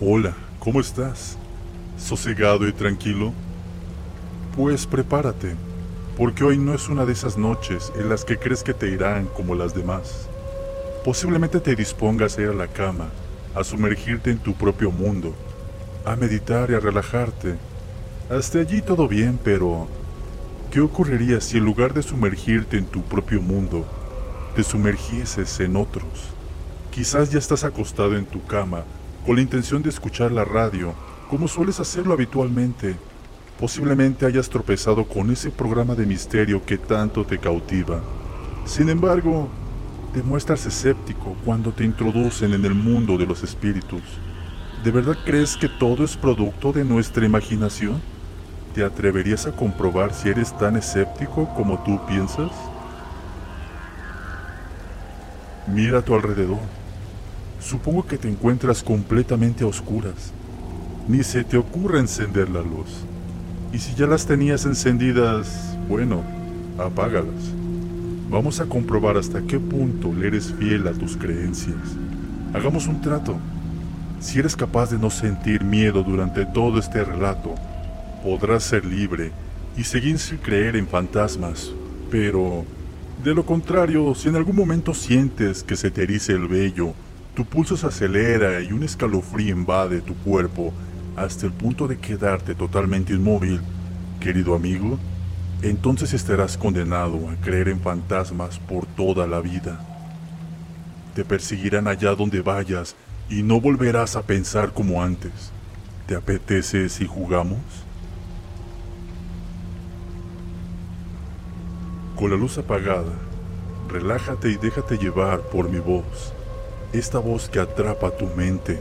Hola, ¿cómo estás? ¿Sosegado y tranquilo? Pues prepárate, porque hoy no es una de esas noches en las que crees que te irán como las demás. Posiblemente te dispongas a ir a la cama, a sumergirte en tu propio mundo, a meditar y a relajarte. Hasta allí todo bien, pero ¿qué ocurriría si en lugar de sumergirte en tu propio mundo, te sumergieses en otros? Quizás ya estás acostado en tu cama con la intención de escuchar la radio, como sueles hacerlo habitualmente. Posiblemente hayas tropezado con ese programa de misterio que tanto te cautiva. Sin embargo, te muestras escéptico cuando te introducen en el mundo de los espíritus. ¿De verdad crees que todo es producto de nuestra imaginación? ¿Te atreverías a comprobar si eres tan escéptico como tú piensas? Mira a tu alrededor. Supongo que te encuentras completamente a oscuras. Ni se te ocurre encender la luz. Y si ya las tenías encendidas, bueno, apágalas. Vamos a comprobar hasta qué punto le eres fiel a tus creencias. Hagamos un trato. Si eres capaz de no sentir miedo durante todo este relato, podrás ser libre y seguir sin creer en fantasmas. Pero, de lo contrario, si en algún momento sientes que se te erice el vello, tu pulso se acelera y un escalofrío invade tu cuerpo hasta el punto de quedarte totalmente inmóvil, querido amigo, entonces estarás condenado a creer en fantasmas por toda la vida. Te perseguirán allá donde vayas y no volverás a pensar como antes. ¿Te apetece si jugamos? Con la luz apagada, relájate y déjate llevar por mi voz esta voz que atrapa tu mente.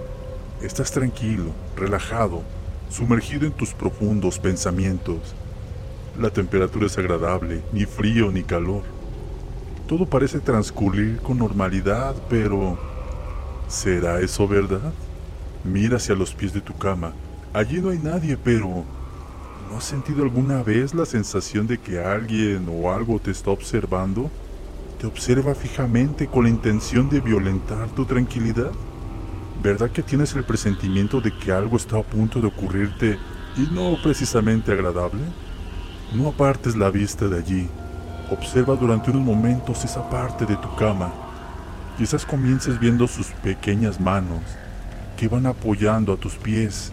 Estás tranquilo, relajado, sumergido en tus profundos pensamientos. La temperatura es agradable, ni frío ni calor. Todo parece transcurrir con normalidad, pero ¿será eso verdad? Mira hacia los pies de tu cama. Allí no hay nadie, pero ¿no has sentido alguna vez la sensación de que alguien o algo te está observando? Te observa fijamente con la intención de violentar tu tranquilidad? ¿Verdad que tienes el presentimiento de que algo está a punto de ocurrirte y no precisamente agradable? No apartes la vista de allí. Observa durante unos momentos esa parte de tu cama. Quizás comiences viendo sus pequeñas manos que van apoyando a tus pies.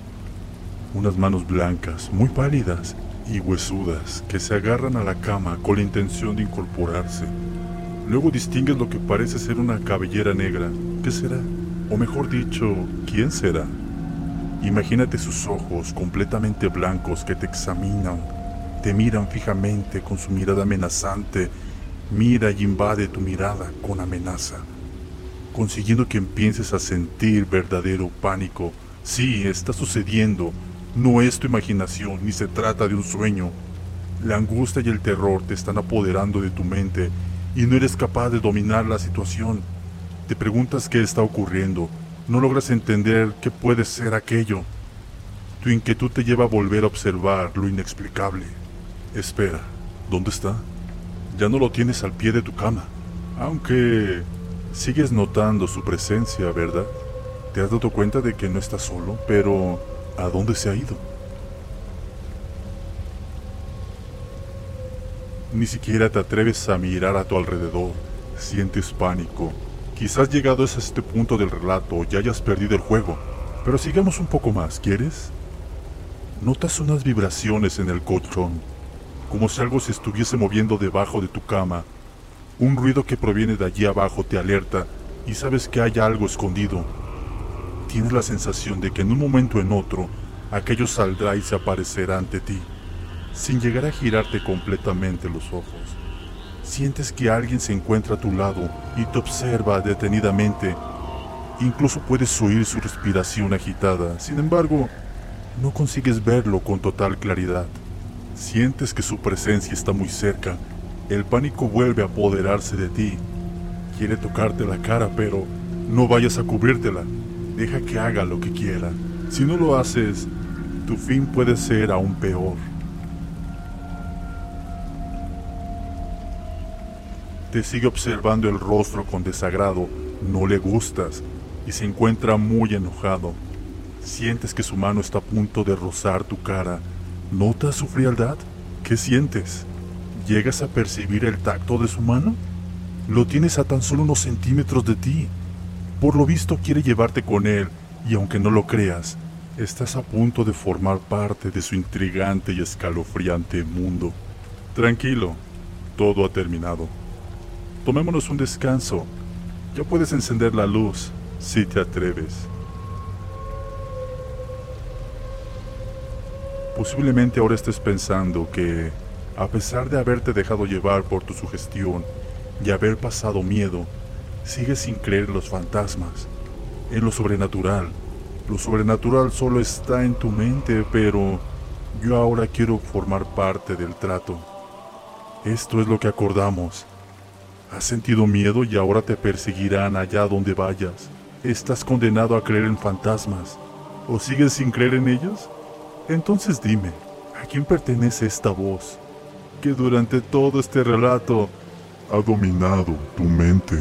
Unas manos blancas, muy pálidas y huesudas que se agarran a la cama con la intención de incorporarse. Luego distingues lo que parece ser una cabellera negra. ¿Qué será? O mejor dicho, ¿quién será? Imagínate sus ojos completamente blancos que te examinan, te miran fijamente con su mirada amenazante, mira y invade tu mirada con amenaza, consiguiendo que empieces a sentir verdadero pánico. Sí, está sucediendo, no es tu imaginación, ni se trata de un sueño. La angustia y el terror te están apoderando de tu mente y no eres capaz de dominar la situación. Te preguntas qué está ocurriendo, no logras entender qué puede ser aquello. Tu inquietud te lleva a volver a observar lo inexplicable. Espera, ¿dónde está? Ya no lo tienes al pie de tu cama, aunque sigues notando su presencia, ¿verdad? Te has dado cuenta de que no está solo, pero ¿a dónde se ha ido? Ni siquiera te atreves a mirar a tu alrededor. Sientes pánico. Quizás llegados a este punto del relato ya hayas perdido el juego. Pero sigamos un poco más, ¿quieres? Notas unas vibraciones en el colchón, como si algo se estuviese moviendo debajo de tu cama. Un ruido que proviene de allí abajo te alerta y sabes que hay algo escondido. Tienes la sensación de que en un momento en otro aquello saldrá y se aparecerá ante ti sin llegar a girarte completamente los ojos. Sientes que alguien se encuentra a tu lado y te observa detenidamente. Incluso puedes oír su respiración agitada. Sin embargo, no consigues verlo con total claridad. Sientes que su presencia está muy cerca. El pánico vuelve a apoderarse de ti. Quiere tocarte la cara, pero no vayas a cubrírtela. Deja que haga lo que quiera. Si no lo haces, tu fin puede ser aún peor. Te sigue observando el rostro con desagrado, no le gustas y se encuentra muy enojado. Sientes que su mano está a punto de rozar tu cara. ¿Notas su frialdad? ¿Qué sientes? ¿Llegas a percibir el tacto de su mano? Lo tienes a tan solo unos centímetros de ti. Por lo visto quiere llevarte con él, y aunque no lo creas, estás a punto de formar parte de su intrigante y escalofriante mundo. Tranquilo, todo ha terminado. Tomémonos un descanso. Ya puedes encender la luz, si te atreves. Posiblemente ahora estés pensando que, a pesar de haberte dejado llevar por tu sugestión y haber pasado miedo, sigues sin creer en los fantasmas, en lo sobrenatural. Lo sobrenatural solo está en tu mente, pero yo ahora quiero formar parte del trato. Esto es lo que acordamos. ¿Has sentido miedo y ahora te perseguirán allá donde vayas? ¿Estás condenado a creer en fantasmas? ¿O sigues sin creer en ellos? Entonces dime, ¿a quién pertenece esta voz que durante todo este relato ha dominado tu mente?